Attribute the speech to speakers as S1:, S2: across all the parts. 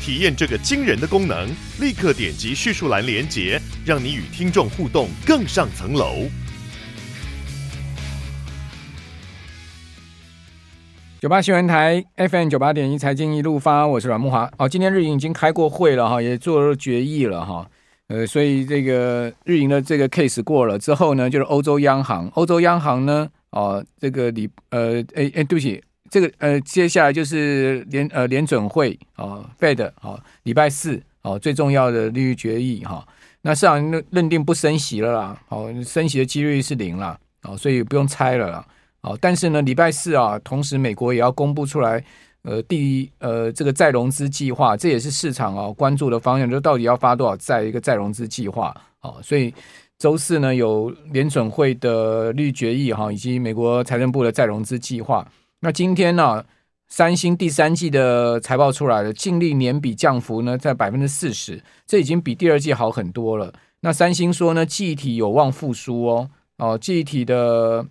S1: 体验这个惊人的功能，立刻点击叙述栏连接，让你与听众互动更上层楼。
S2: 九八新闻台 FM 九八点一财经一路发，我是阮慕华。哦，今天日营已经开过会了哈，也做了决议了哈。呃，所以这个日营的这个 case 过了之后呢，就是欧洲央行，欧洲央行呢，哦，这个礼呃，哎哎，对不起，这个呃，接下来就是联呃联准会啊，Fed 啊，礼拜四哦，最重要的利率决议哈。那市场认认定不升息了啦，哦，升息的几率是零了，哦，所以不用猜了啦。哦，但是呢，礼拜四啊，同时美国也要公布出来，呃，第一，呃，这个再融资计划，这也是市场啊关注的方向，就到底要发多少债一个再融资计划啊。所以周四呢，有联准会的利率决议哈，以及美国财政部的再融资计划。那今天呢，三星第三季的财报出来了，净利年比降幅呢在百分之四十，这已经比第二季好很多了。那三星说呢，记忆体有望复苏哦，哦，记忆体的。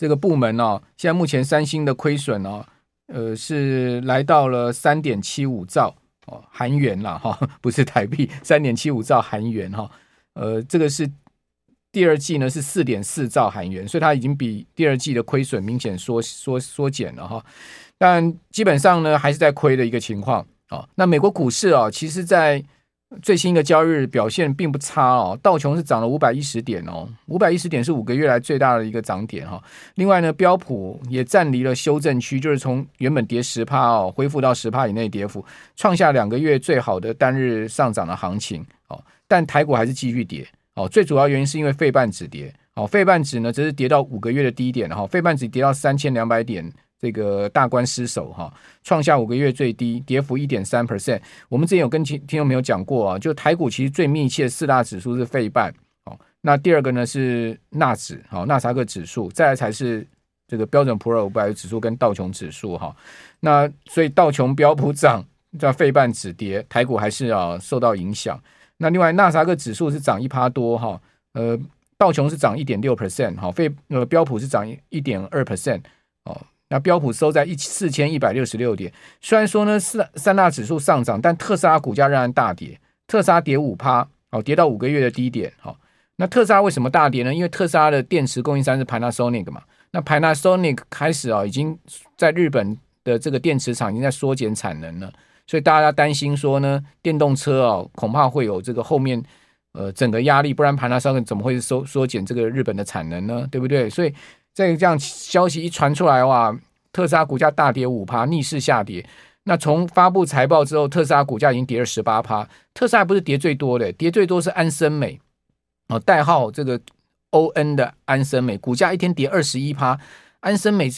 S2: 这个部门呢、哦，现在目前三星的亏损呢、哦，呃，是来到了三点七五兆哦韩元了哈，不是台币，三点七五兆韩元哈，呃，这个是第二季呢是四点四兆韩元，所以它已经比第二季的亏损明显缩缩缩减了哈，但基本上呢还是在亏的一个情况啊。那美国股市啊，其实，在最新的交易日表现并不差哦，道琼是涨了五百一十点哦，五百一十点是五个月来最大的一个涨点哈。另外呢，标普也站离了修正区，就是从原本跌十趴哦，恢复到十趴以内跌幅，创下两个月最好的单日上涨的行情哦。但台股还是继续跌哦，最主要原因是因为费半指跌哦，费半指呢则是跌到五个月的低点哈，费半指跌到三千两百点。这个大关失守哈，创下五个月最低，跌幅一点三 percent。我们之前有跟听听众朋友讲过啊，就台股其实最密切的四大指数是费半哦，那第二个呢是纳指好，纳斯达克指数，再来才是这个标准普尔五百指数跟道琼指数哈。那所以道琼标普涨，叫费半指跌，台股还是啊受到影响。那另外纳斯达克指数是涨一趴多哈，呃，道琼是涨一点六 percent 哈，费呃标普是涨一点二 percent 哦。那标普收在一四千一百六十六点，虽然说呢四三大指数上涨，但特斯拉股价仍然大跌，特斯拉跌五趴，哦，跌到五个月的低点，好，那特斯拉为什么大跌呢？因为特斯拉的电池供应商是 Panasonic 嘛，那 Panasonic 开始啊，已经在日本的这个电池厂已经在缩减产能了，所以大家担心说呢，电动车啊，恐怕会有这个后面呃整个压力，不然 Panasonic 怎么会缩缩减这个日本的产能呢？对不对？所以。这个这样消息一传出来的话，特斯拉股价大跌五趴，逆势下跌。那从发布财报之后，特斯拉股价已经跌了十八趴。特斯拉不是跌最多的，跌最多是安森美哦，代号这个 ON 的安森美，股价一天跌二十一趴。安森美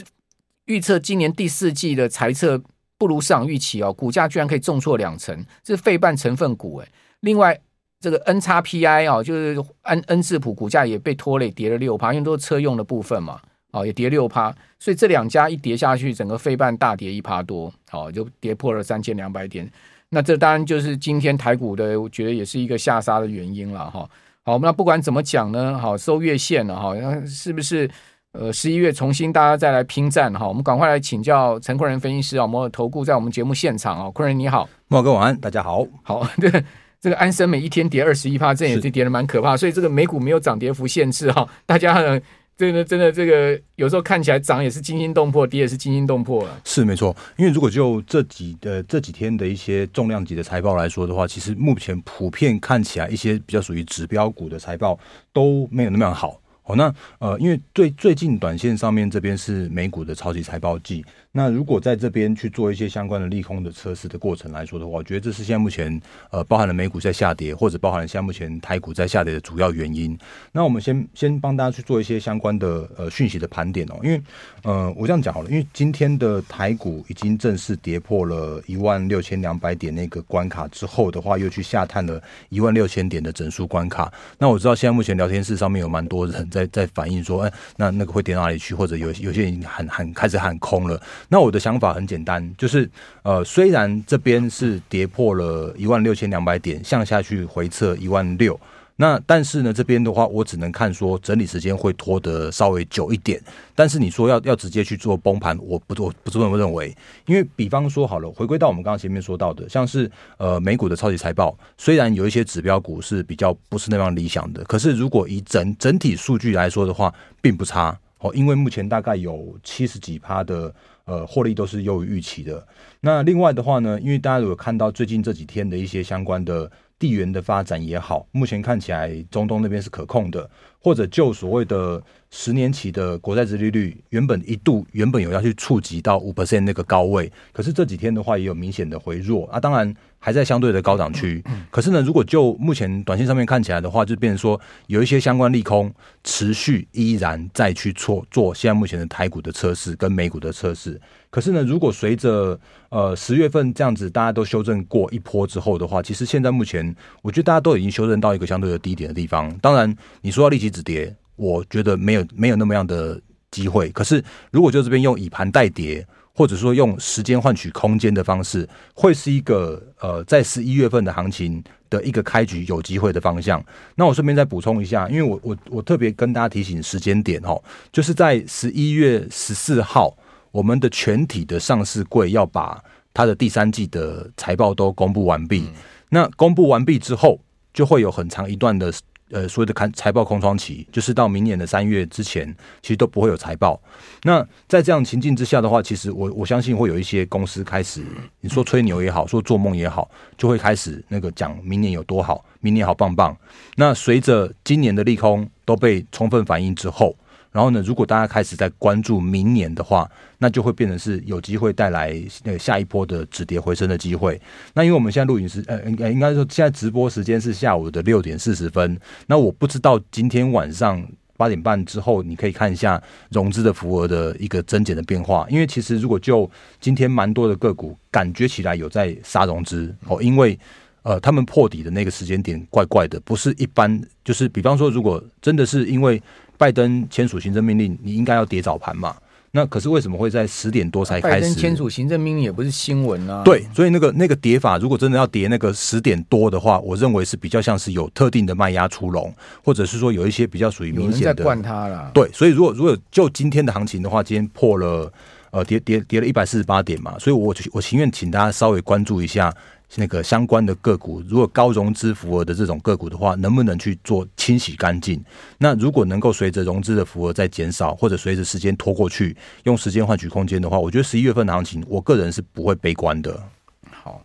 S2: 预测今年第四季的财测不如市场预期哦，股价居然可以重挫两成，这是费半成分股诶。另外。这个 N 叉 P I 哦，就是 N N 智浦股价也被拖累，跌了六趴，因为都是车用的部分嘛，哦，也跌六趴，所以这两家一跌下去，整个费半大跌一趴多，哦，就跌破了三千两百点。那这当然就是今天台股的，我觉得也是一个下杀的原因了哈。好，那不管怎么讲呢，好收月线了哈，是不是呃十一月重新大家再来拼战哈？我们赶快来请教陈坤仁分析师啊，摩尔投顾在我们节目现场啊，坤仁你好，
S3: 慕驊哥晚安，大家好，
S2: 好 对。这个安森每一天跌二十一趴，这也是跌的蛮可怕，所以这个美股没有涨跌幅限制哈，大家呢，真的真的这个有时候看起来涨也是惊心动魄，跌也是惊心动魄了。
S3: 是没错，因为如果就这几呃这几天的一些重量级的财报来说的话，其实目前普遍看起来一些比较属于指标股的财报都没有那么好。哦，那呃，因为最最近短线上面这边是美股的超级财报季，那如果在这边去做一些相关的利空的测试的过程来说的话，我觉得这是现在目前呃包含了美股在下跌，或者包含了现在目前台股在下跌的主要原因。那我们先先帮大家去做一些相关的呃讯息的盘点哦，因为呃我这样讲好了，因为今天的台股已经正式跌破了一万六千两百点那个关卡之后的话，又去下探了一万六千点的整数关卡。那我知道现在目前聊天室上面有蛮多人在在反映说，哎，那那个会跌到哪里去？或者有有些人喊喊开始喊空了。那我的想法很简单，就是呃，虽然这边是跌破了一万六千两百点，向下去回撤一万六，那但是呢，这边的话，我只能看说整理时间会拖得稍微久一点。但是你说要要直接去做崩盘，我不我不这么认为，因为比方说好了，回归到我们刚刚前面说到的，像是呃美股的超级财报，虽然有一些指标股是比较不是那么理想的，可是如果以整整体数据来说的话，并不差哦，因为目前大概有七十几趴的。呃，获利都是优于预期的。那另外的话呢，因为大家如果看到最近这几天的一些相关的地缘的发展也好，目前看起来中东那边是可控的，或者就所谓的十年期的国债殖利率，原本一度原本有要去触及到五 percent 那个高位，可是这几天的话也有明显的回弱啊。当然。还在相对的高档区，可是呢，如果就目前短线上面看起来的话，就变成说有一些相关利空持续，依然再去做做现在目前的台股的测试跟美股的测试。可是呢，如果随着呃十月份这样子大家都修正过一波之后的话，其实现在目前我觉得大家都已经修正到一个相对的低点的地方。当然，你说要立即止跌，我觉得没有没有那么样的机会。可是如果就这边用以盘代跌。或者说用时间换取空间的方式，会是一个呃，在十一月份的行情的一个开局有机会的方向。那我顺便再补充一下，因为我我我特别跟大家提醒时间点哦，就是在十一月十四号，我们的全体的上市柜要把它的第三季的财报都公布完毕。那公布完毕之后，就会有很长一段的。呃，所有的看财报空窗期，就是到明年的三月之前，其实都不会有财报。那在这样情境之下的话，其实我我相信会有一些公司开始，你说吹牛也好，说做梦也好，就会开始那个讲明年有多好，明年好棒棒。那随着今年的利空都被充分反映之后。然后呢，如果大家开始在关注明年的话，那就会变成是有机会带来那个下一波的止跌回升的机会。那因为我们现在录影时，呃，应该应该说现在直播时间是下午的六点四十分。那我不知道今天晚上八点半之后，你可以看一下融资的浮额的一个增减的变化。因为其实如果就今天蛮多的个股感觉起来有在杀融资哦，因为呃他们破底的那个时间点怪怪的，不是一般，就是比方说如果真的是因为。拜登签署行政命令，你应该要跌早盘嘛？那可是为什么会在十点多才开始？拜登
S2: 签署行政命令也不是新闻啊。
S3: 对，所以那个那个跌法，如果真的要跌那个十点多的话，我认为是比较像是有特定的卖压出笼，或者是说有一些比较属于明显的。
S2: 在灌它了。
S3: 对，所以如果如果就今天的行情的话，今天破了呃跌跌跌了一百四十八点嘛，所以我我情愿请大家稍微关注一下。那个相关的个股，如果高融资浮额的这种个股的话，能不能去做清洗干净？那如果能够随着融资的浮额在减少，或者随着时间拖过去，用时间换取空间的话，我觉得十一月份的行情，我个人是不会悲观的。
S2: 好，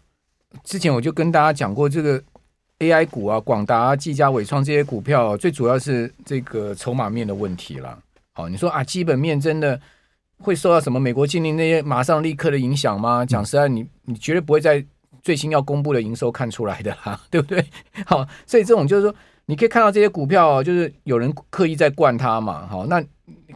S2: 之前我就跟大家讲过，这个 AI 股啊，广达、技嘉、纬创这些股票，最主要是这个筹码面的问题了。好，你说啊，基本面真的会受到什么美国禁令那些马上立刻的影响吗？讲实在，你你绝对不会在。最新要公布的营收看出来的哈，对不对？好，所以这种就是说，你可以看到这些股票，就是有人刻意在灌它嘛。好，那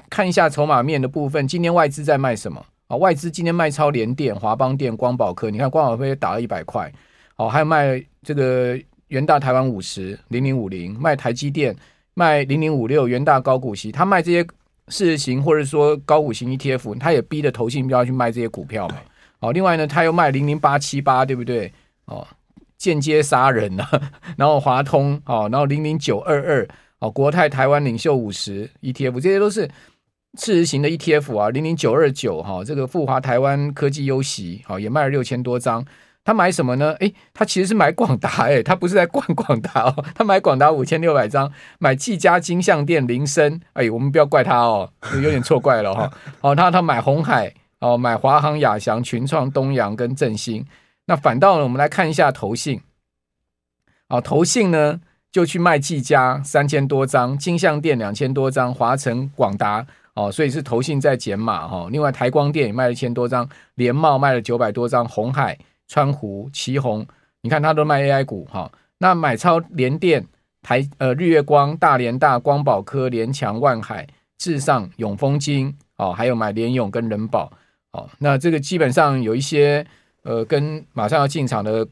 S2: 看一下筹码面的部分，今天外资在卖什么？啊，外资今天卖超联电、华邦电、光宝科，你看光宝科也打了一百块。好，还有卖这个元大台湾五十零零五零，卖台积电，卖零零五六元大高股息，他卖这些市值型或者说高股型 ETF，他也逼着投信标去卖这些股票嘛。哦，另外呢，他又卖零零八七八，对不对？哦，间接杀人呐、啊。然后华通，哦，然后零零九二二，哦，国泰台湾领袖五十 ETF，这些都是市值型的 ETF 啊。零零九二九，哈，这个富华台湾科技优息，好、哦，也卖了六千多张。他买什么呢？诶，他其实是买广达，诶，他不是在逛广达哦，他买广达五千六百张，买技嘉、金像店铃声，哎，我们不要怪他哦，有点错怪了哈、哦。哦，他他买红海。哦，买华航、亚翔、群创、东阳跟振兴，那反倒呢，我们来看一下投信。哦，投信呢就去卖技嘉三千多张，金像店两千多张，华城、广达哦，所以是投信在减码哈。另外台光电也卖了一千多张，联茂卖了九百多张，红海、川湖、奇宏，你看它都卖 AI 股哈。那买超联电、台呃日月光、大连大、光宝科、联强、万海、至上、永丰金哦，还有买联永跟人保哦。那这个基本上有一些呃跟马上要进场的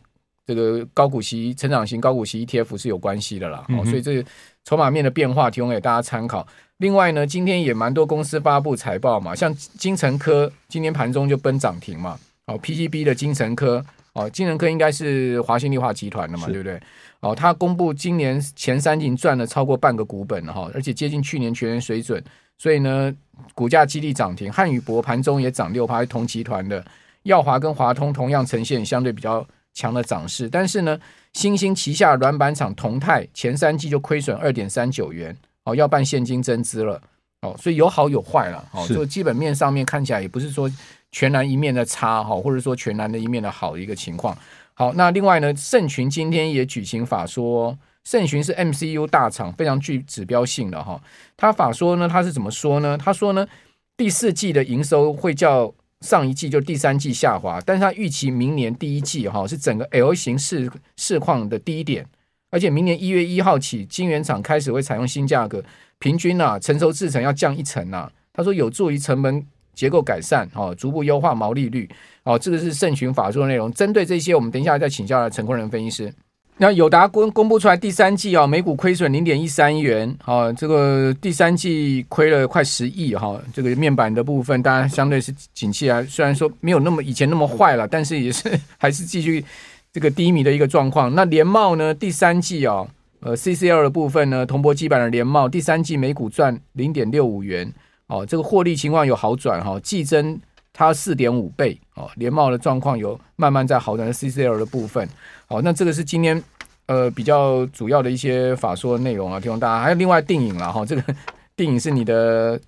S2: 这个高股息成长型高股息 ETF 是有关系的啦。哦，所以这个筹码面的变化提供给大家参考。另外呢，今天也蛮多公司发布财报嘛，像金城科今天盘中就奔涨停嘛，哦，PCB 的精成科，哦，精成科应该是华新丽化集团的嘛，对不对？哦，它公布今年前三季赚了超过半个股本哈，而且接近去年全年水准，所以呢，股价激励涨停。汉语博盘中也涨六趴，同集团的耀华跟华通同样呈现相对比较强的涨势，但是呢，新兴旗下软板厂同泰前三季就亏损二点三九元。哦，要办现金增资了，哦，所以有好有坏了，哦，就基本面上面看起来也不是说全然一面的差哈，或者说全然的一面的好的一个情况。好，那另外呢，盛群今天也举行法说，盛群是 MCU 大厂，非常具指标性的哈。他法说呢，他是怎么说呢？他说呢，第四季的营收会较上一季就第三季下滑，但是他预期明年第一季哈是整个 L 型市市况的低点。而且明年一月一号起，晶圆厂开始会采用新价格，平均啊，成熟制程要降一成啊。他说有助于成本结构改善，哦，逐步优化毛利率，哦，这个是盛群法说的内容。针对这些，我们等一下再请教陈坤仁分析师。那友达公公布出来第三季啊，每股亏损零点一三元，啊，这个第三季亏了快十亿哈。这个面板的部分，当然相对是景气啊，虽然说没有那么以前那么坏了，但是也是还是继续。这个低迷的一个状况，那联茂呢？第三季哦，呃，CCL 的部分呢，铜箔基板的联茂第三季每股赚零点六五元哦，这个获利情况有好转哈，季增它四点五倍哦，联茂的状况有慢慢在好转。CCL 的部分，好，那这个是今天呃比较主要的一些法说的内容啊，提供大家。还有另外定影了哈，这个 定影是你的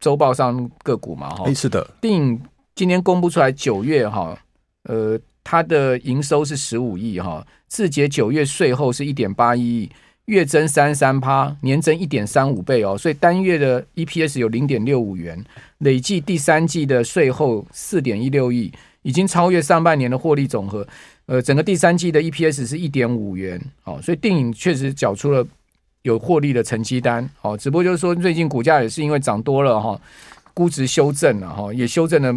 S2: 周报上个股嘛哈？
S3: 是的，
S2: 定颖今天公布出来九月哈，呃。它的营收是十五亿哈，字节九月税后是一点八一亿，月增三三趴，年增一点三五倍哦，所以单月的 EPS 有零点六五元，累计第三季的税后四点一六亿，已经超越上半年的获利总和。呃，整个第三季的 EPS 是一点五元，哦，所以电影确实缴出了有获利的成绩单，哦，只不过就是说最近股价也是因为涨多了哈，估值修正了哈，也修正了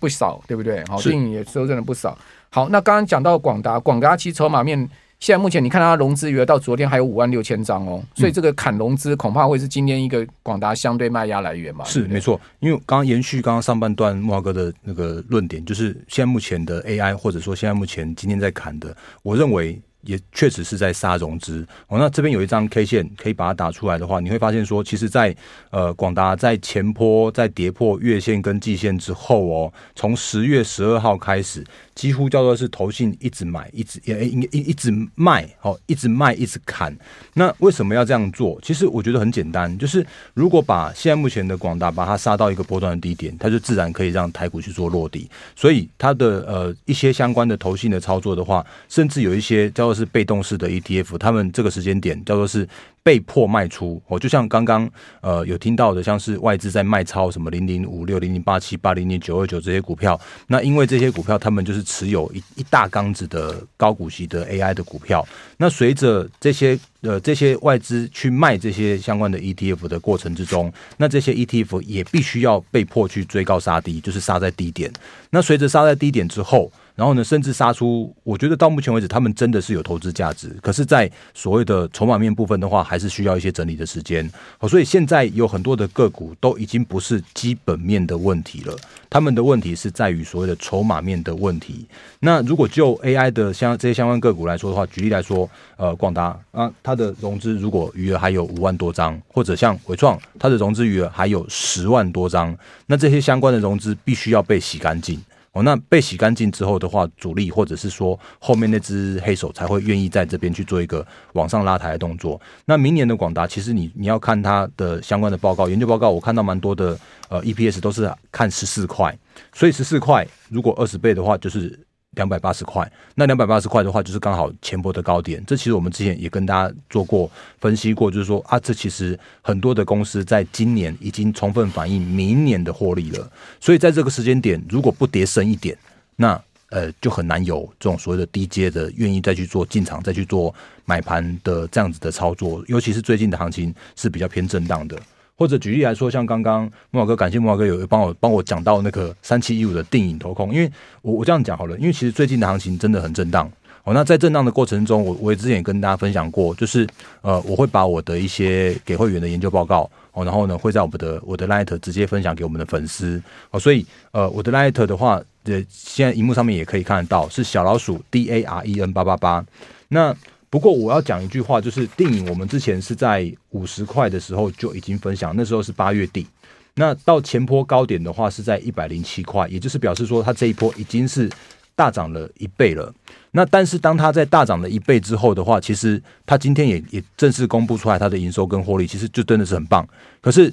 S2: 不少，对不对？好，电影也修正了不少。好，那刚刚讲到广达，广达其实筹码面现在目前你看它融资余额到昨天还有五万六千张哦，所以这个砍融资恐怕会是今天一个广达相对卖压来源嘛。
S3: 是没错，因为刚刚延续刚刚上半段慕驊哥的那个论点，就是现在目前的 AI 或者说现在目前今天在砍的，我认为。也确实是在杀融资哦。那这边有一张 K 线，可以把它打出来的话，你会发现说，其实在，在呃广达在前坡在跌破月线跟季线之后哦，从十月十二号开始，几乎叫做是投信一直买，一直也应该一一直卖哦，一直卖一直砍。那为什么要这样做？其实我觉得很简单，就是如果把现在目前的广大把它杀到一个波段的低点，它就自然可以让台股去做落地。所以它的呃一些相关的投信的操作的话，甚至有一些叫做是被动式的 ETF，他们这个时间点叫做是。被迫卖出哦，就像刚刚呃有听到的，像是外资在卖超什么零零五六、零零八七八、零零九二九这些股票，那因为这些股票他们就是持有一一大缸子的高股息的 AI 的股票，那随着这些呃这些外资去卖这些相关的 ETF 的过程之中，那这些 ETF 也必须要被迫去追高杀低，就是杀在低点。那随着杀在低点之后。然后呢，甚至杀出，我觉得到目前为止，他们真的是有投资价值。可是，在所谓的筹码面部分的话，还是需要一些整理的时间。好，所以现在有很多的个股都已经不是基本面的问题了，他们的问题是在于所谓的筹码面的问题。那如果就 AI 的相这些相关个股来说的话，举例来说，呃，广达啊，它的融资如果余额还有五万多张，或者像伟创，它的融资余额还有十万多张，那这些相关的融资必须要被洗干净。哦，那被洗干净之后的话，主力或者是说后面那只黑手才会愿意在这边去做一个往上拉抬的动作。那明年的广达，其实你你要看它的相关的报告、研究报告，我看到蛮多的呃 EPS 都是看十四块，所以十四块如果二十倍的话，就是两百八十块。那两百八十块的话，就是刚好前波的高点。这其实我们之前也跟大家做过分析过，就是说啊，这其实很多的公司在今年已经充分反映明年的获利了。所以在这个时间点，如果不跌深一点，那呃就很难有这种所谓的低阶的愿意再去做进场、再去做买盘的这样子的操作。尤其是最近的行情是比较偏震荡的。或者举例来说，像刚刚慕驊哥，感谢慕驊哥有帮我帮我讲到那个三七一五的定影投控，因为我我这样讲好了，因为其实最近的行情真的很震荡哦。那在震荡的过程中，我我也之前也跟大家分享过，就是呃，我会把我的一些给会员的研究报告哦，然后呢会在我们的我的 Light 直接分享给我们的粉丝哦。所以呃，我的 Light 的话，呃，现在荧幕上面也可以看得到，是小老鼠 D A R E N 八八八。那不过我要讲一句话，就是电影我们之前是在五十块的时候就已经分享，那时候是八月底。那到前波高点的话是在一百零七块，也就是表示说它这一波已经是大涨了一倍了。那但是当它在大涨了一倍之后的话，其实它今天也也正式公布出来它的营收跟获利，其实就真的是很棒。可是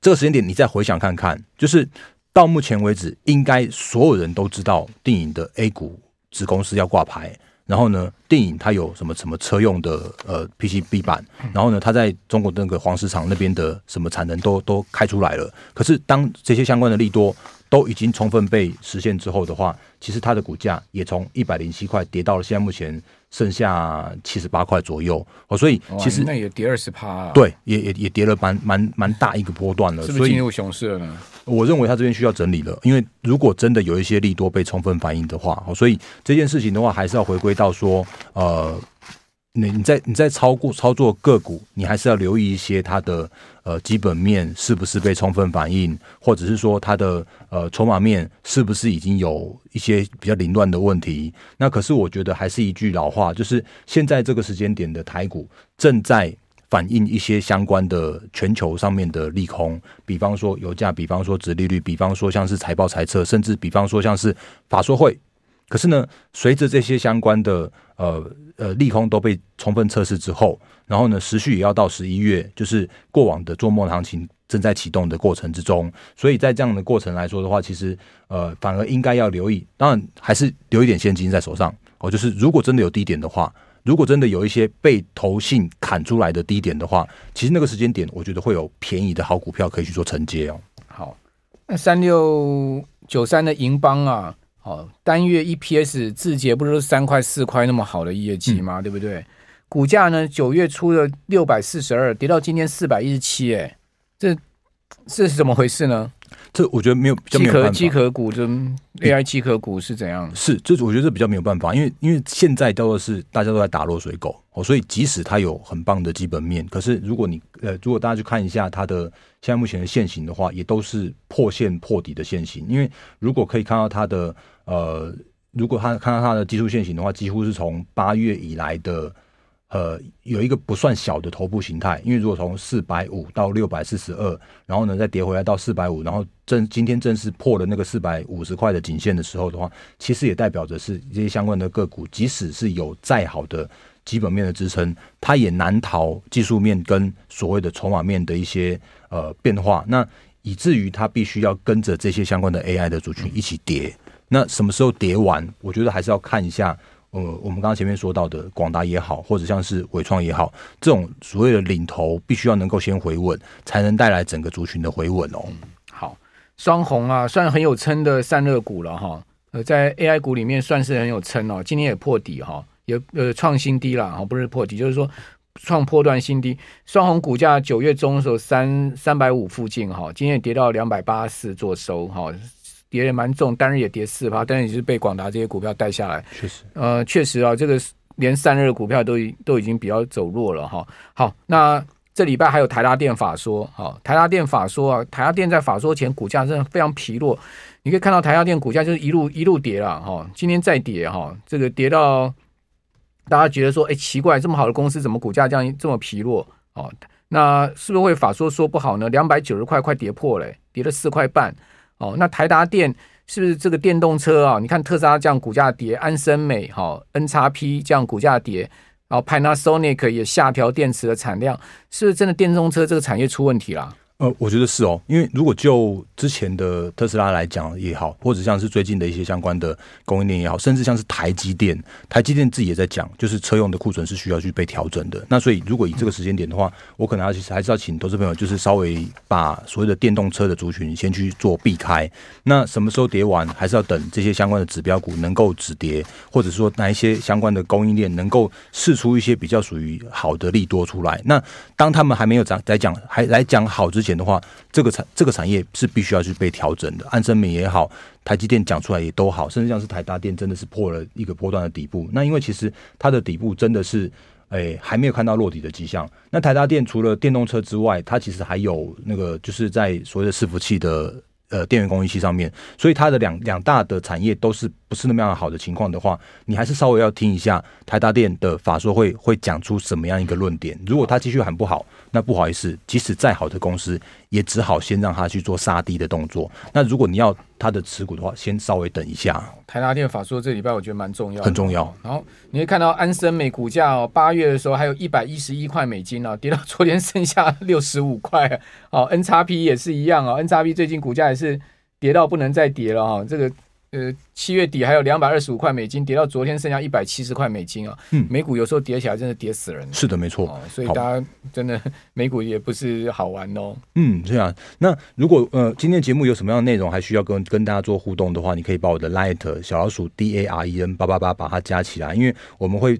S3: 这个时间点你再回想看看，就是到目前为止，应该所有人都知道电影的 A 股子公司要挂牌。然后呢，电影它有什么什么车用的呃 PCB 板，然后呢，它在中国那个黄石厂那边的什么产能都都开出来了。可是当这些相关的利多都已经充分被实现之后的话，其实它的股价也从一百零七块跌到了现在目前剩下七十八块左右。哦，所以其实
S2: 那也跌二十趴，
S3: 对，也也也跌了蛮蛮蛮大一个波段了。
S2: 是不是进入熊市了呢？
S3: 我认为他这边需要整理了，因为如果真的有一些利多被充分反映的话，所以这件事情的话，还是要回归到说，呃，你你在你在操过操作个股，你还是要留意一些它的呃基本面是不是被充分反映，或者是说它的呃筹码面是不是已经有一些比较凌乱的问题。那可是我觉得还是一句老话，就是现在这个时间点的台股正在。反映一些相关的全球上面的利空，比方说油价，比方说殖利率，比方说像是财报财测，甚至比方说像是法说会。可是呢，随着这些相关的呃呃利空都被充分测试之后，然后呢，时序也要到十一月，就是过往的做梦行情正在启动的过程之中。所以在这样的过程来说的话，其实呃反而应该要留意，当然还是留一点现金在手上哦。就是如果真的有低点的话。如果真的有一些被投信砍出来的低点的话，其实那个时间点，我觉得会有便宜的好股票可以去做承接哦。
S2: 好，那三六九三的银邦啊，哦，单月 EPS 字节不是三块四块那么好的业绩吗？嗯、对不对？股价呢，九月初的六百四十二，跌到今天四百一十七，哎，这这是怎么回事呢？
S3: 这我觉得没有，机
S2: 壳机壳股就 AI 机壳股是怎样？
S3: 是，这我觉得这比较没有办法，因为因为现在叫做是大家都在打落水狗哦，所以即使它有很棒的基本面，可是如果你呃，如果大家去看一下它的现在目前的线型的话，也都是破线破底的线型。因为如果可以看到它的呃，如果它看到它的技术线型的话，几乎是从八月以来的。呃，有一个不算小的头部形态，因为如果从四百五到六百四十二，然后呢再跌回来到四百五，然后正今天正式破了那个四百五十块的颈线的时候的话，其实也代表着是这些相关的个股，即使是有再好的基本面的支撑，它也难逃技术面跟所谓的筹码面的一些呃变化，那以至于它必须要跟着这些相关的 AI 的族群一起跌。那什么时候跌完？我觉得还是要看一下。呃，我们刚刚前面说到的广达也好，或者像是伟创也好，这种所谓的领头，必须要能够先回稳，才能带来整个族群的回稳哦。
S2: 好，双红啊，算很有撑的散热股了哈。呃，在 AI 股里面算是很有撑哦。今天也破底哈，也呃创新低了哈，不是破底，就是说创破段新低。双红股价九月中的时候三三百五附近哈，今天也跌到两百八四做收哈。跌也蛮重，单日也跌四趴，但是也是被广达这些股票带下来。
S3: 确实，
S2: 呃，确实啊，这个连散热股票都已都已经比较走弱了哈。好，那这礼拜还有台达电法说，好，台达电法说啊，台达电在法说前股价真的非常疲弱，你可以看到台达电股价就是一路一路跌了哈，今天再跌哈，这个跌到大家觉得说，哎，奇怪，这么好的公司怎么股价这样这么疲弱？哦，那是不是会法说说不好呢？两百九十块快跌破了，跌了四块半。哦，那台达电是不是这个电动车啊？你看特斯拉这样股价跌，安森美、哈、哦、，N 叉 P 这样股价跌，然后 Panasonic 也下调电池的产量，是不是真的电动车这个产业出问题了？
S3: 呃，我觉得是哦，因为如果就之前的特斯拉来讲也好，或者像是最近的一些相关的供应链也好，甚至像是台积电，台积电自己也在讲，就是车用的库存是需要去被调整的。那所以如果以这个时间点的话，我可能要其实还是要请投资朋友，就是稍微把所谓的电动车的族群先去做避开。那什么时候跌完，还是要等这些相关的指标股能够止跌，或者说哪一些相关的供应链能够试出一些比较属于好的利多出来。那当他们还没有涨来讲，还来讲好之前的话，这个产这个产业是必须要去被调整的。安森美也好，台积电讲出来也都好，甚至像是台大电真的是破了一个波段的底部。那因为其实它的底部真的是，哎还没有看到落底的迹象。那台大电除了电动车之外，它其实还有那个就是在所谓的伺服器的呃电源供应器上面，所以它的两两大的产业都是。不是那么样好的情况的话，你还是稍微要听一下台大电的法说会会讲出什么样一个论点。如果他继续喊不好，那不好意思，即使再好的公司，也只好先让他去做杀低的动作。那如果你要他的持股的话，先稍微等一下。
S2: 台达电法说这礼拜我觉得蛮重要，
S3: 很重要。
S2: 然后你会看到安森美股价哦，八月的时候还有一百一十一块美金哦，跌到昨天剩下六十五块。哦 N 叉 P 也是一样哦，N 叉 P 最近股价也是跌到不能再跌了哈，这个。呃，七月底还有两百二十五块美金，跌到昨天剩下一百七十块美金啊。嗯，美股有时候跌起来真的跌死人。
S3: 是的，没错。
S2: 哦，所以大家真的美股也不是好玩哦。
S3: 嗯，这样。那如果呃今天节目有什么样的内容还需要跟跟大家做互动的话，你可以把我的 Light 小老鼠 D A R E N 八八八把它加起来，因为我们会